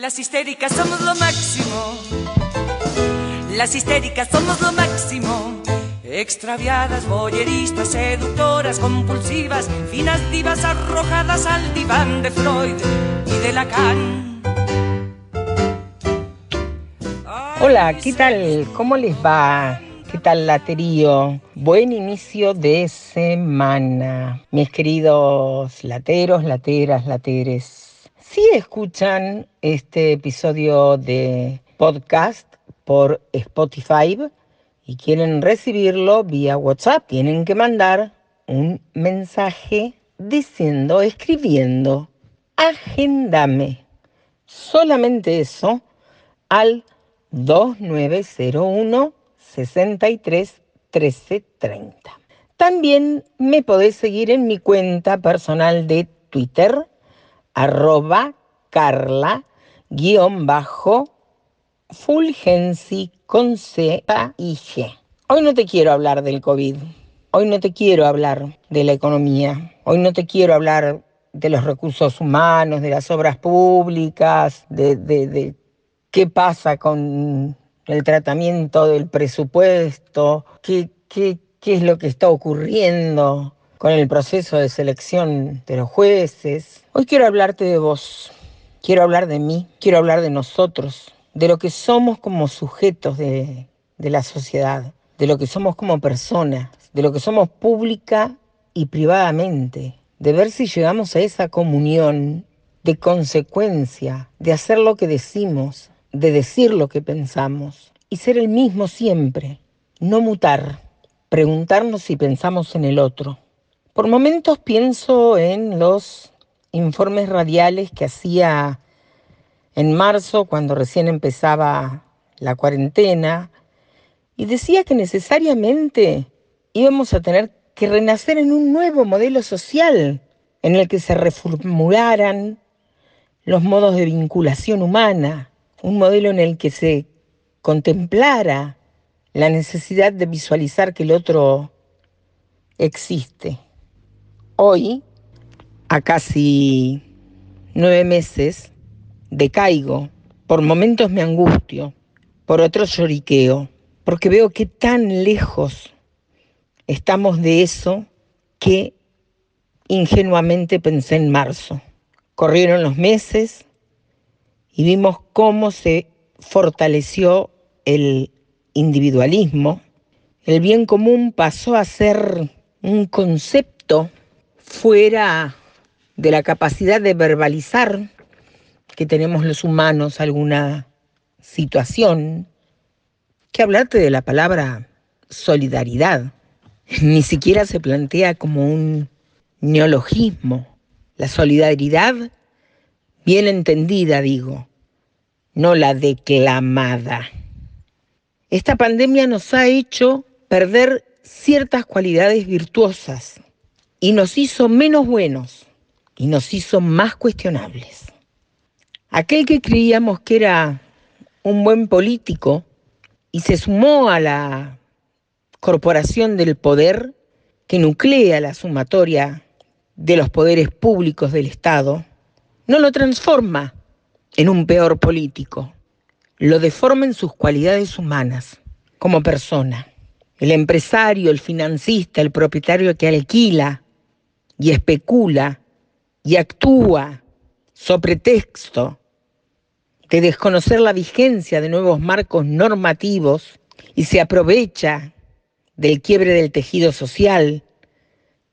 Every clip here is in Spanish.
Las histéricas somos lo máximo. Las histéricas somos lo máximo. Extraviadas, boyeristas, seductoras, compulsivas, finas divas arrojadas al diván de Freud y de Lacan. Hola, ¿qué tal? ¿Cómo les va? ¿Qué tal, laterío? Buen inicio de semana, mis queridos lateros, lateras, lateres. Si escuchan este episodio de podcast por Spotify y quieren recibirlo vía WhatsApp, tienen que mandar un mensaje diciendo, escribiendo, agendame. Solamente eso al 2901 63 13 30. También me podés seguir en mi cuenta personal de Twitter, arroba carla, guion bajo, fulgensi con C y G. Hoy no te quiero hablar del COVID. Hoy no te quiero hablar de la economía. Hoy no te quiero hablar de los recursos humanos, de las obras públicas, de, de, de qué pasa con el tratamiento del presupuesto, qué, qué, qué es lo que está ocurriendo con el proceso de selección de los jueces. Hoy quiero hablarte de vos, quiero hablar de mí, quiero hablar de nosotros, de lo que somos como sujetos de, de la sociedad, de lo que somos como personas, de lo que somos pública y privadamente, de ver si llegamos a esa comunión de consecuencia, de hacer lo que decimos, de decir lo que pensamos. Y ser el mismo siempre, no mutar, preguntarnos si pensamos en el otro. Por momentos pienso en los informes radiales que hacía en marzo, cuando recién empezaba la cuarentena, y decía que necesariamente íbamos a tener que renacer en un nuevo modelo social en el que se reformularan los modos de vinculación humana, un modelo en el que se contemplara la necesidad de visualizar que el otro existe. Hoy, a casi nueve meses, decaigo, por momentos me angustio, por otros lloriqueo, porque veo que tan lejos estamos de eso que ingenuamente pensé en marzo. Corrieron los meses, y vimos cómo se fortaleció el individualismo, el bien común pasó a ser un concepto fuera de la capacidad de verbalizar que tenemos los humanos alguna situación, que hablarte de la palabra solidaridad. Ni siquiera se plantea como un neologismo. La solidaridad bien entendida, digo, no la declamada. Esta pandemia nos ha hecho perder ciertas cualidades virtuosas y nos hizo menos buenos y nos hizo más cuestionables. Aquel que creíamos que era un buen político y se sumó a la corporación del poder que nuclea la sumatoria de los poderes públicos del Estado, no lo transforma en un peor político, lo deforma en sus cualidades humanas, como persona. El empresario, el financista, el propietario que alquila y especula y actúa sobre texto de desconocer la vigencia de nuevos marcos normativos y se aprovecha del quiebre del tejido social,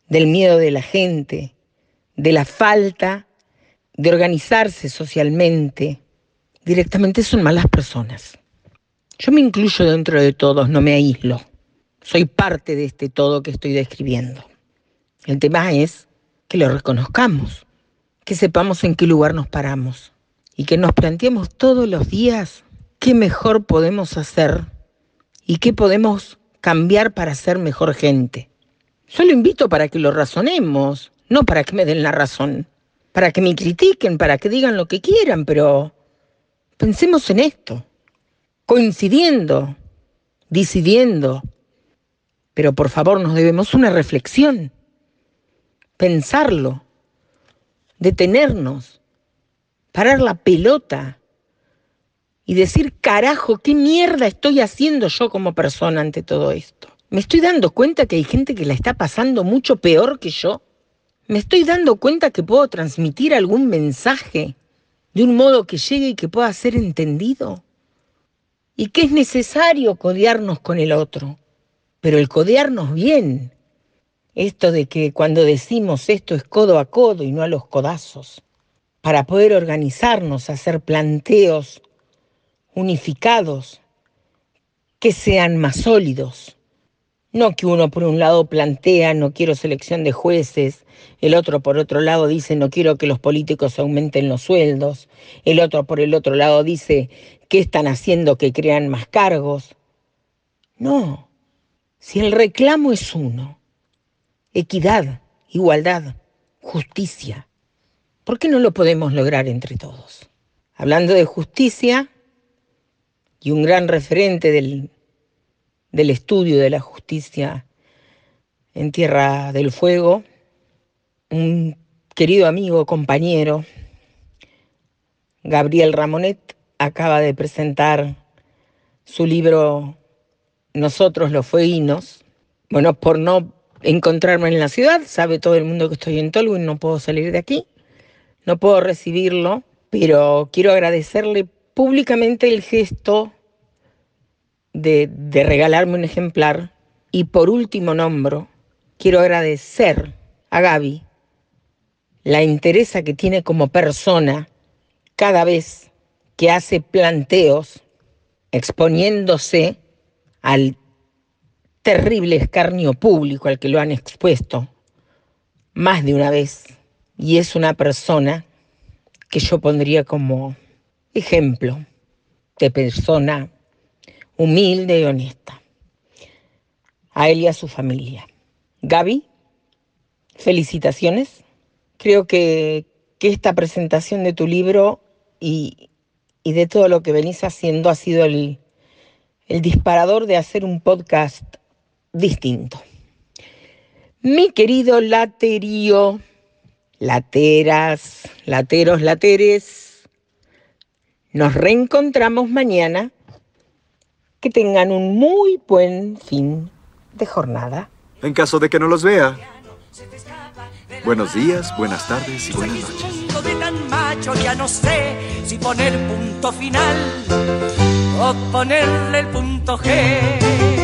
del miedo de la gente, de la falta de organizarse socialmente, directamente son malas personas. Yo me incluyo dentro de todos, no me aíslo. Soy parte de este todo que estoy describiendo. El tema es que lo reconozcamos, que sepamos en qué lugar nos paramos y que nos planteemos todos los días qué mejor podemos hacer y qué podemos cambiar para ser mejor gente. Solo invito para que lo razonemos, no para que me den la razón para que me critiquen, para que digan lo que quieran, pero pensemos en esto, coincidiendo, decidiendo, pero por favor nos debemos una reflexión, pensarlo, detenernos, parar la pelota y decir, carajo, ¿qué mierda estoy haciendo yo como persona ante todo esto? ¿Me estoy dando cuenta que hay gente que la está pasando mucho peor que yo? ¿Me estoy dando cuenta que puedo transmitir algún mensaje de un modo que llegue y que pueda ser entendido? Y que es necesario codearnos con el otro, pero el codearnos bien. Esto de que cuando decimos esto es codo a codo y no a los codazos, para poder organizarnos, hacer planteos unificados, que sean más sólidos. No que uno por un lado plantea no quiero selección de jueces, el otro por otro lado dice no quiero que los políticos aumenten los sueldos, el otro por el otro lado dice ¿qué están haciendo que crean más cargos? No, si el reclamo es uno, equidad, igualdad, justicia, ¿por qué no lo podemos lograr entre todos? Hablando de justicia, y un gran referente del, del estudio de la justicia en Tierra del Fuego, un querido amigo, compañero, Gabriel Ramonet, acaba de presentar su libro Nosotros los Fueguinos. Bueno, por no encontrarme en la ciudad, sabe todo el mundo que estoy en Tolwyn, no puedo salir de aquí, no puedo recibirlo, pero quiero agradecerle públicamente el gesto de, regalarme un ejemplar. Y por último nombro, quiero agradecer a Gaby la interesa que tiene como persona cada vez que hace planteos exponiéndose al terrible escarnio público al que lo han expuesto más de una vez. Y es una persona que yo pondría como ejemplo de persona humilde y honesta. A él y a su familia. Gaby, felicitaciones. Creo que, esta presentación de tu libro y, de todo lo que venís haciendo ha sido el, el disparador de hacer un podcast distinto. Mi querido laterío, lateras, lateros, lateres, nos reencontramos mañana. Que tengan un muy buen fin de jornada. En caso de que no los vea. Buenos días, buenas tardes y buenas noches. De tan macho ya no sé si poner punto final o ponerle el punto G.